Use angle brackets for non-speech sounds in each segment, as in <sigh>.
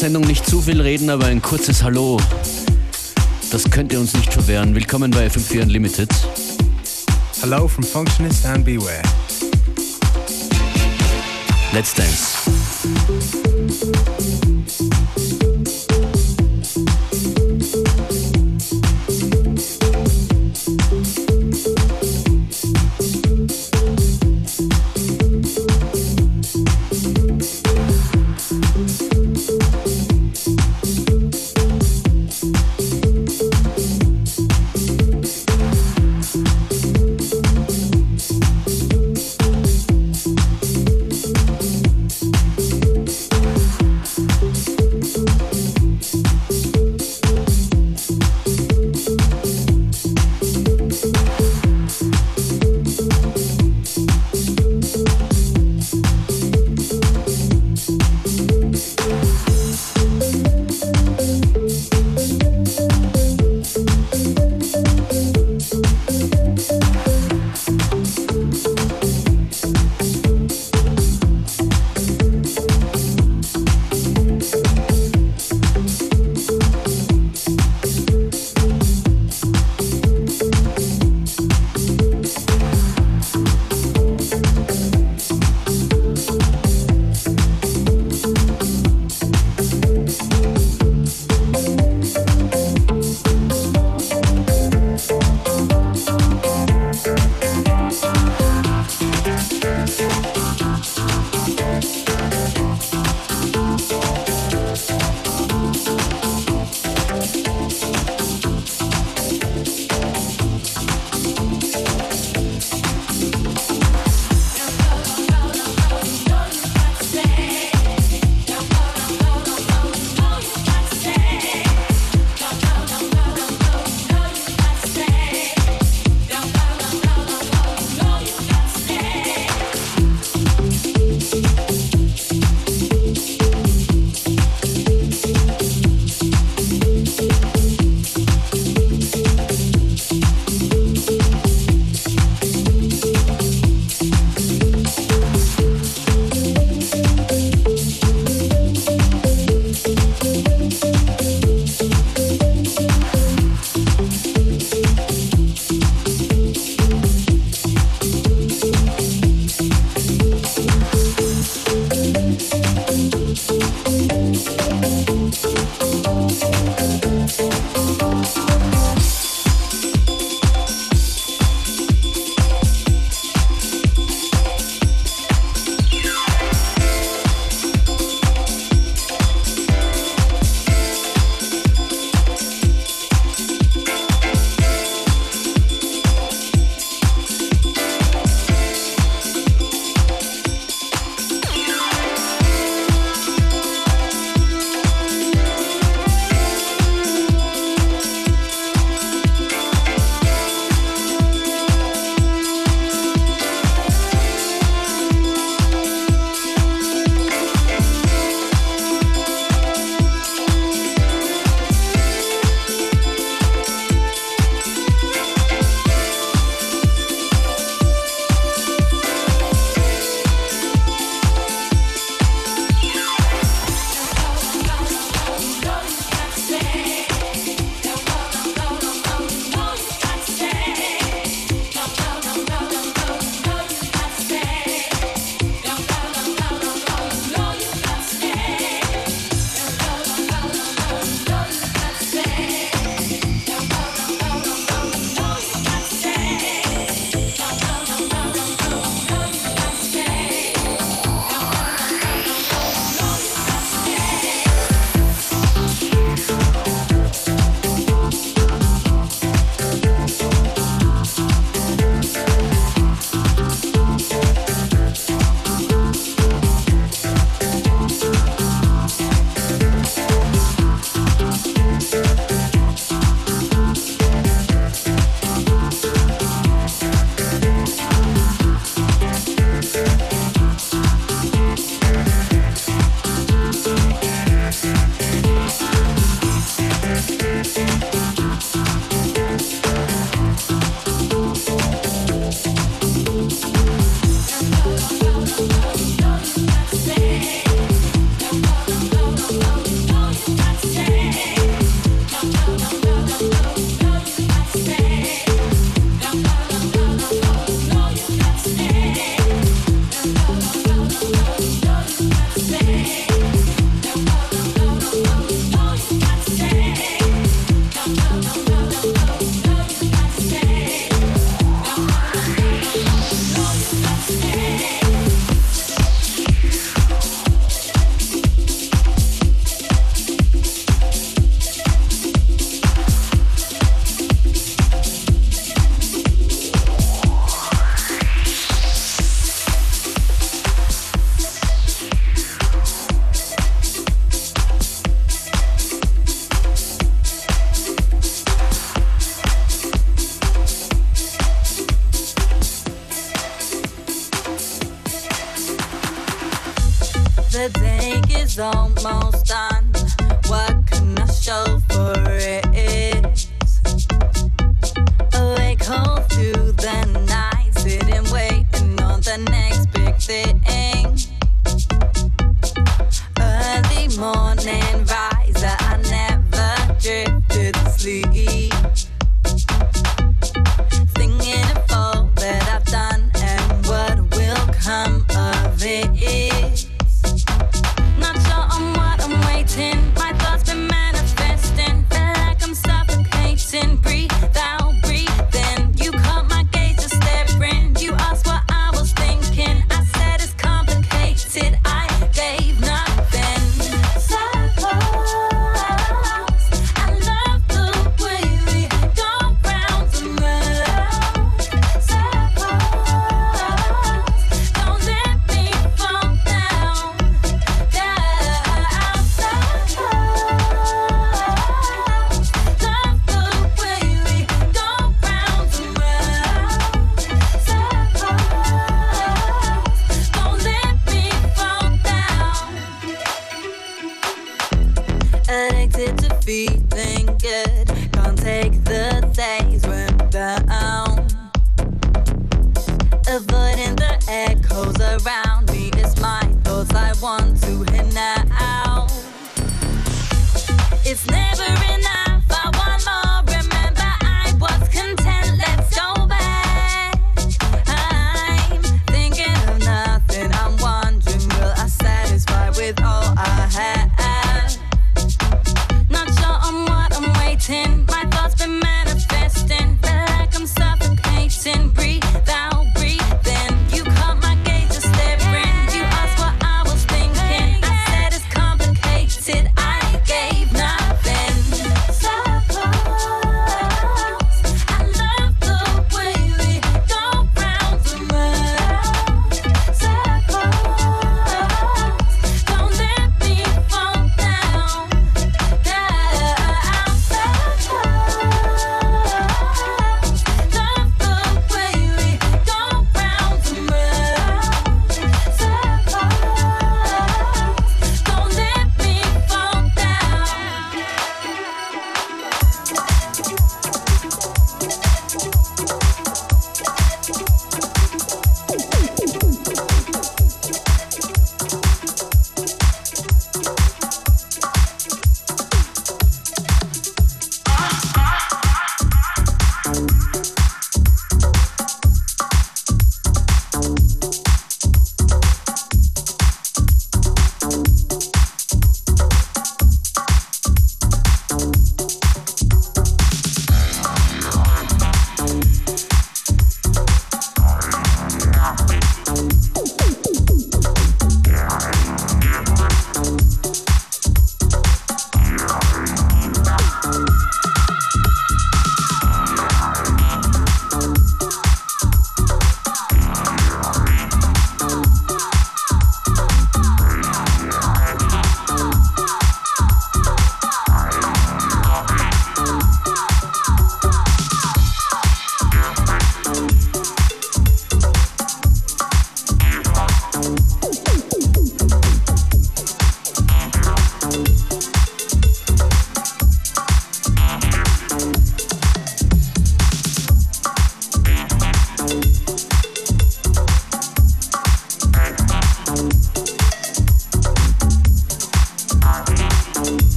Sendung nicht zu viel reden, aber ein kurzes Hallo, das könnt ihr uns nicht verwehren. Willkommen bei FM4 Unlimited. Hello from Functionist and Beware. Let's dance.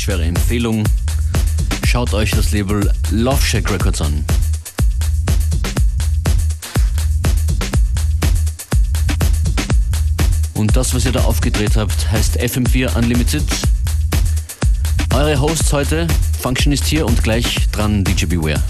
Schwere Empfehlung. Schaut euch das Label Love Shack Records an. Und das, was ihr da aufgedreht habt, heißt FM4 Unlimited. Eure Hosts heute, Functionist hier und gleich dran DJ Beware.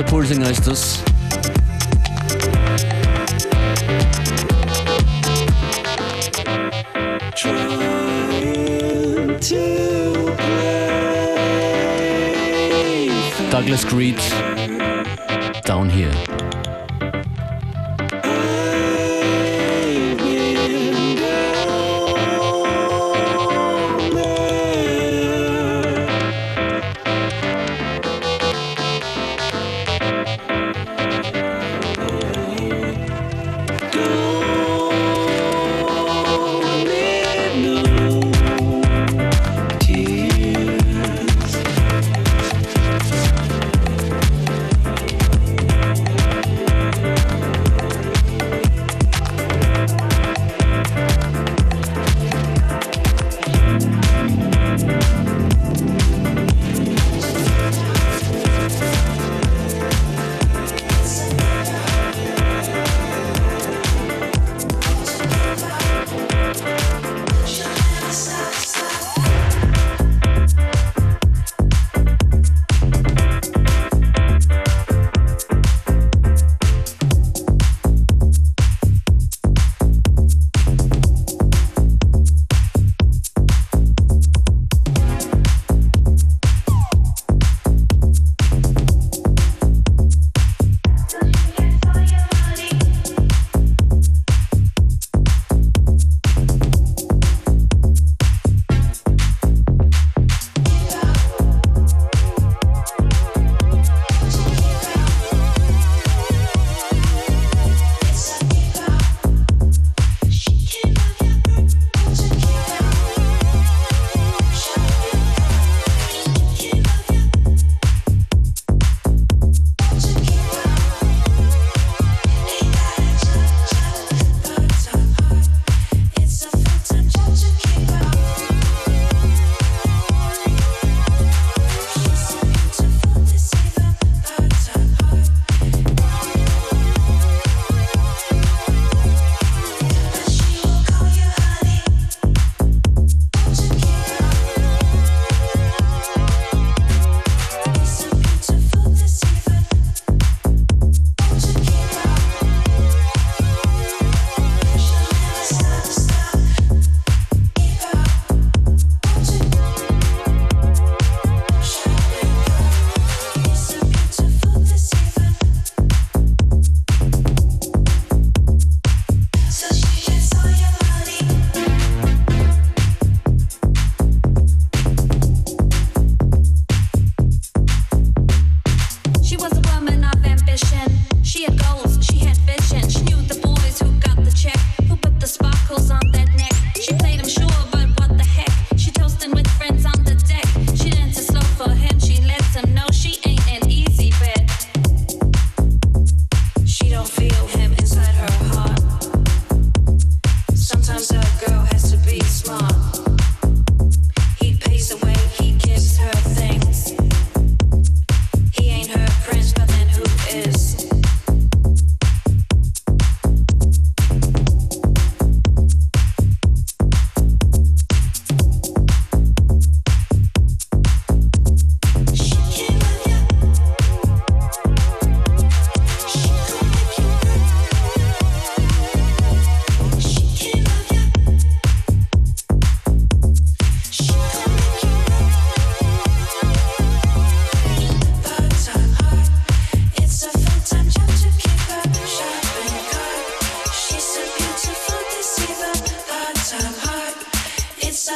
Unterpulsing.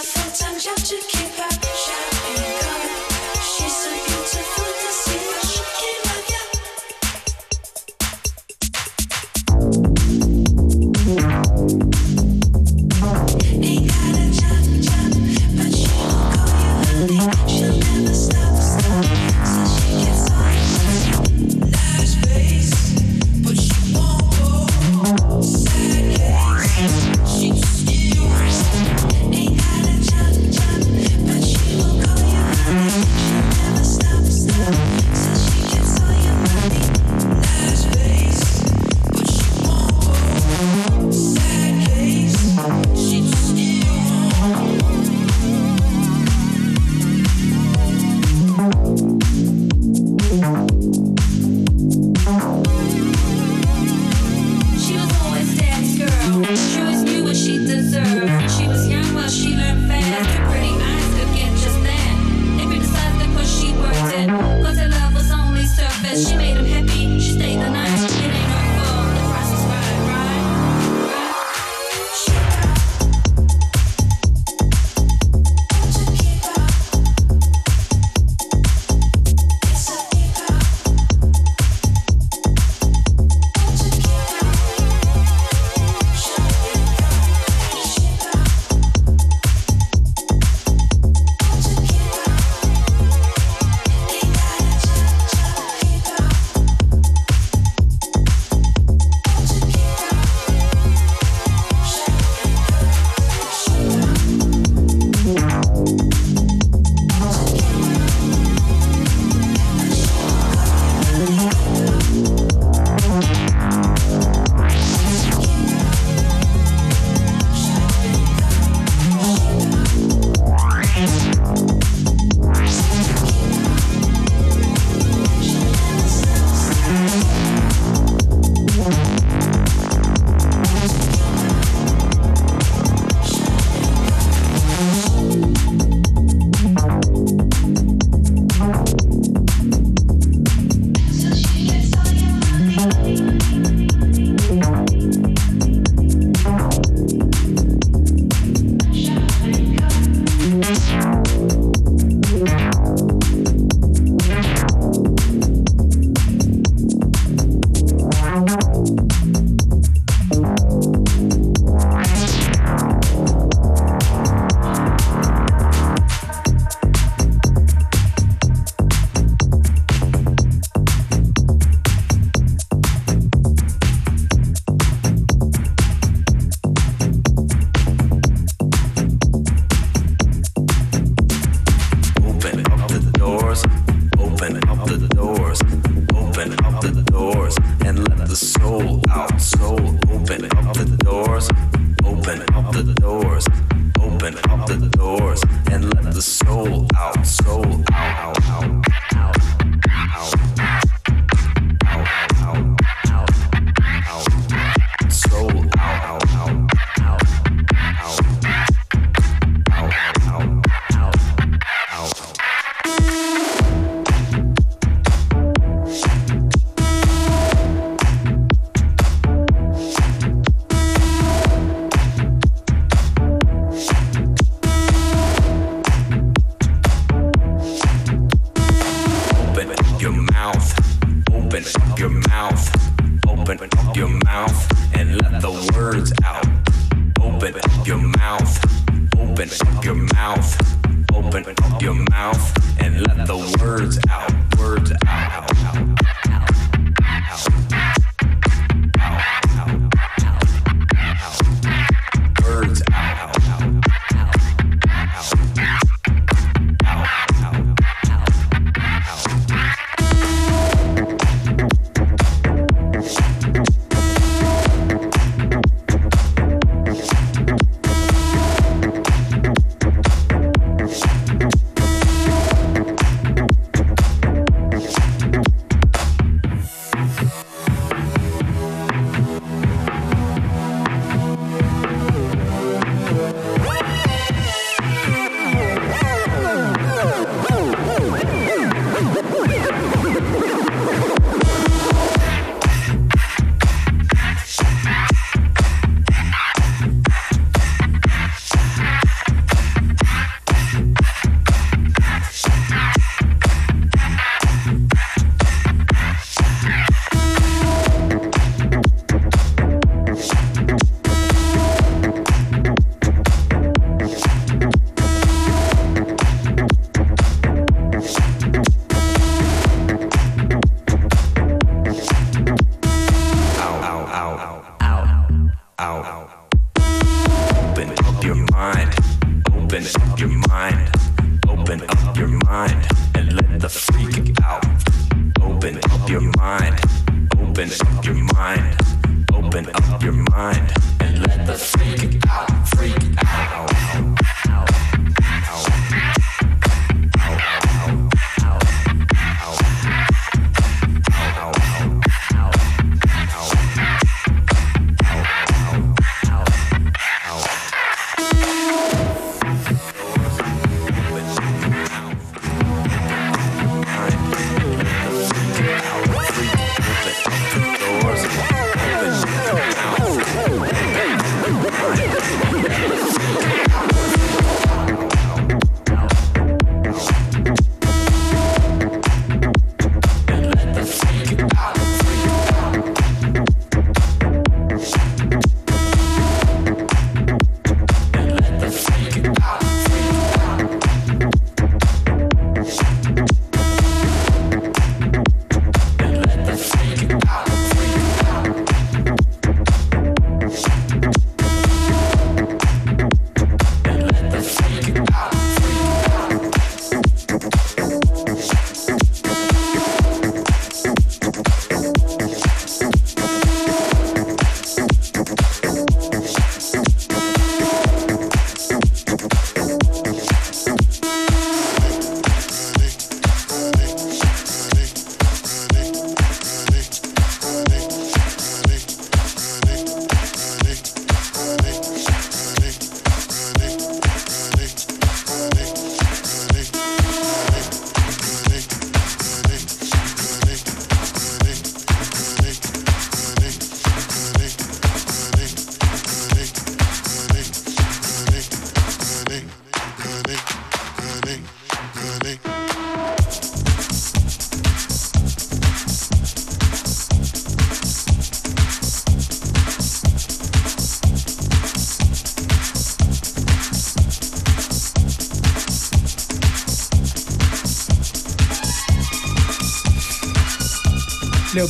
full-time job to keep up shopping.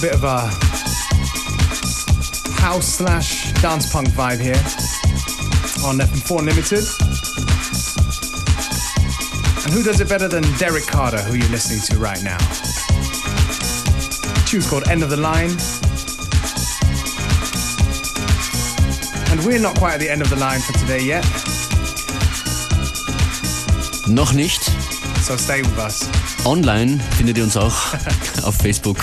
Bit of a house slash dance punk vibe here on FM4 Unlimited. And who does it better than Derrick Carter, who you're listening to right now? The tune's called End of the Line. And we're not quite at the end of the line for today yet. Noch nicht. So stay with us. Online findet ihr uns auch <laughs> auf Facebook.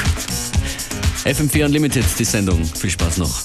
FM4 Unlimited, die Sendung. Viel Spaß noch.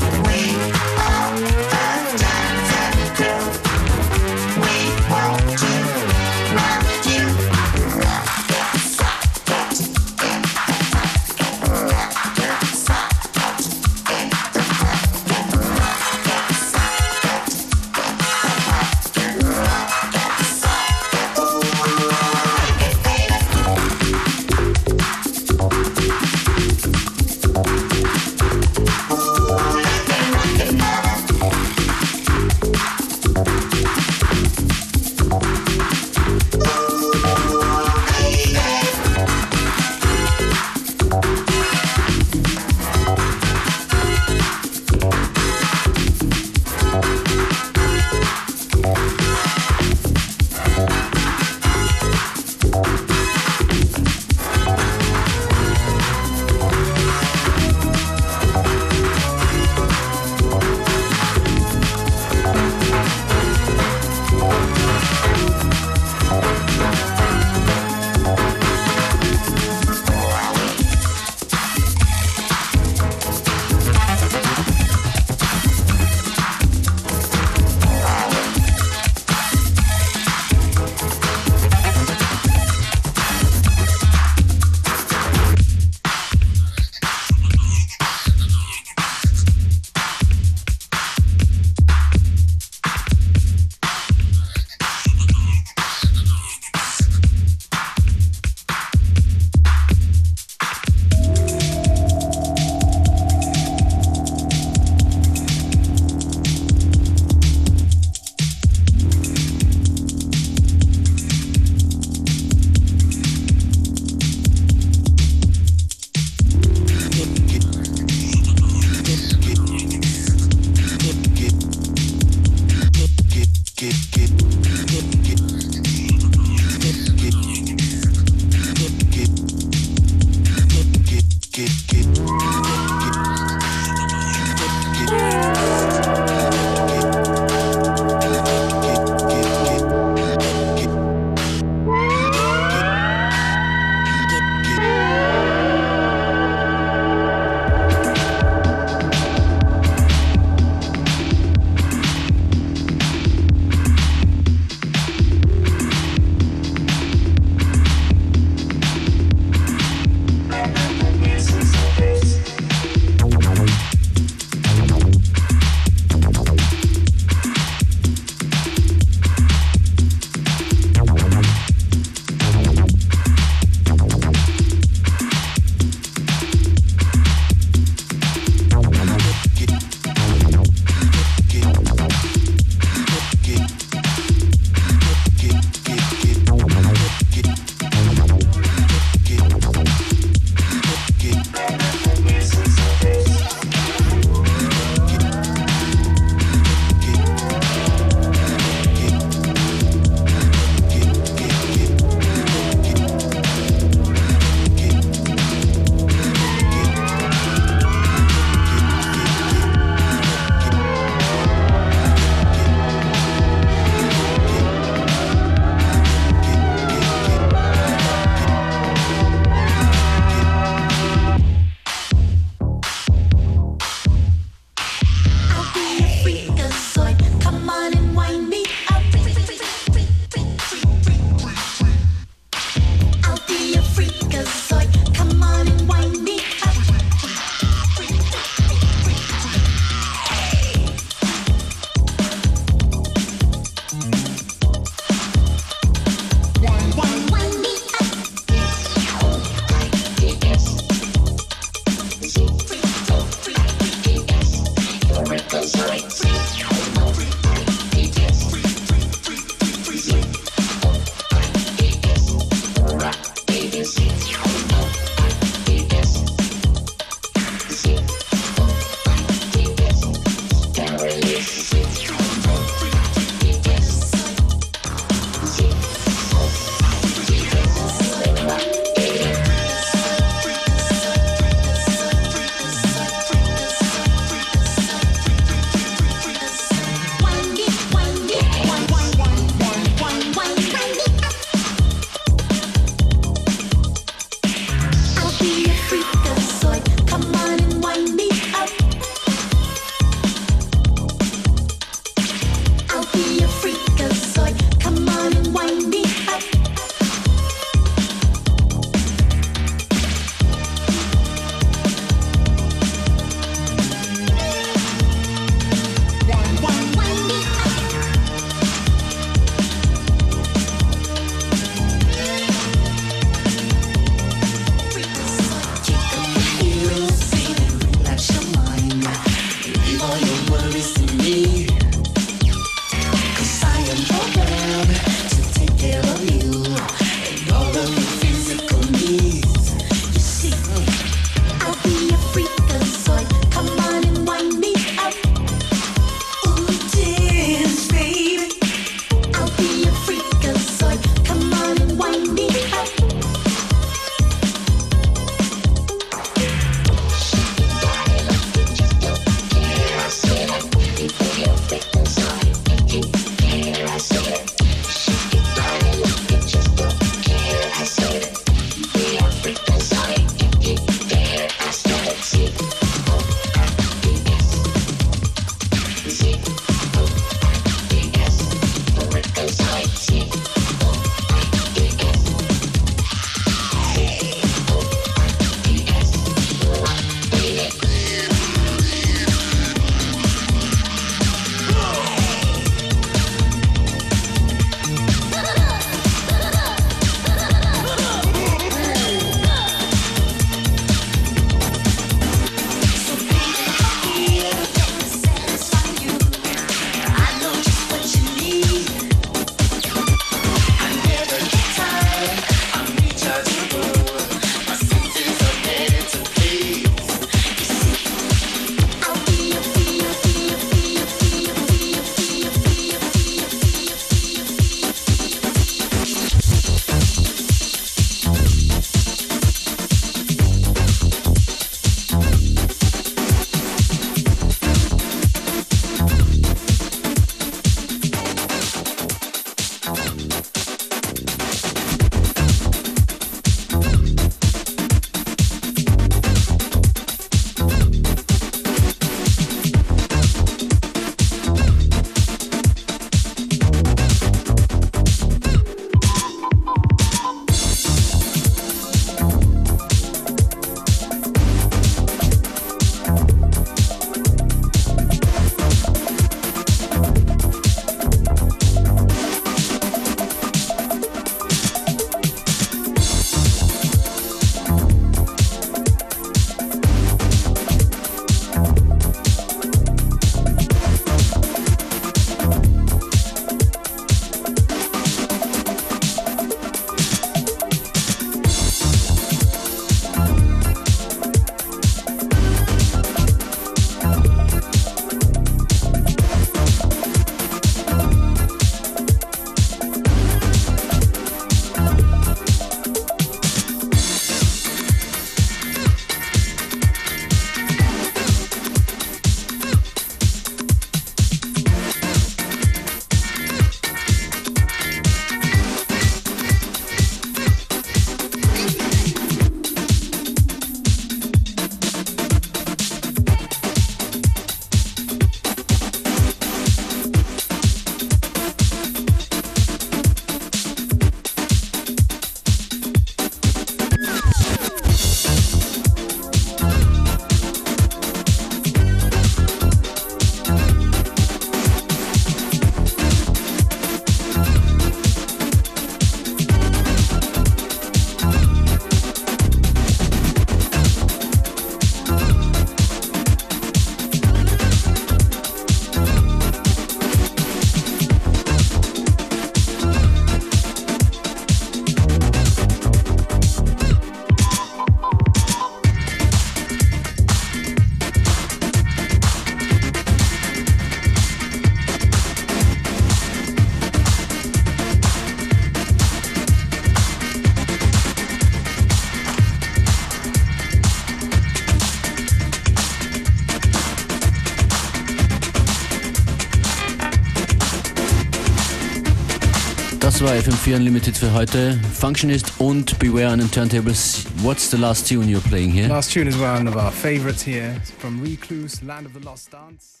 War FM4 Unlimited für heute. Functionist und Beware an den Turntables. What's the last tune you're playing here? Last tune is one of our favorites here. It's from Recluse, Land of the Lost Dance.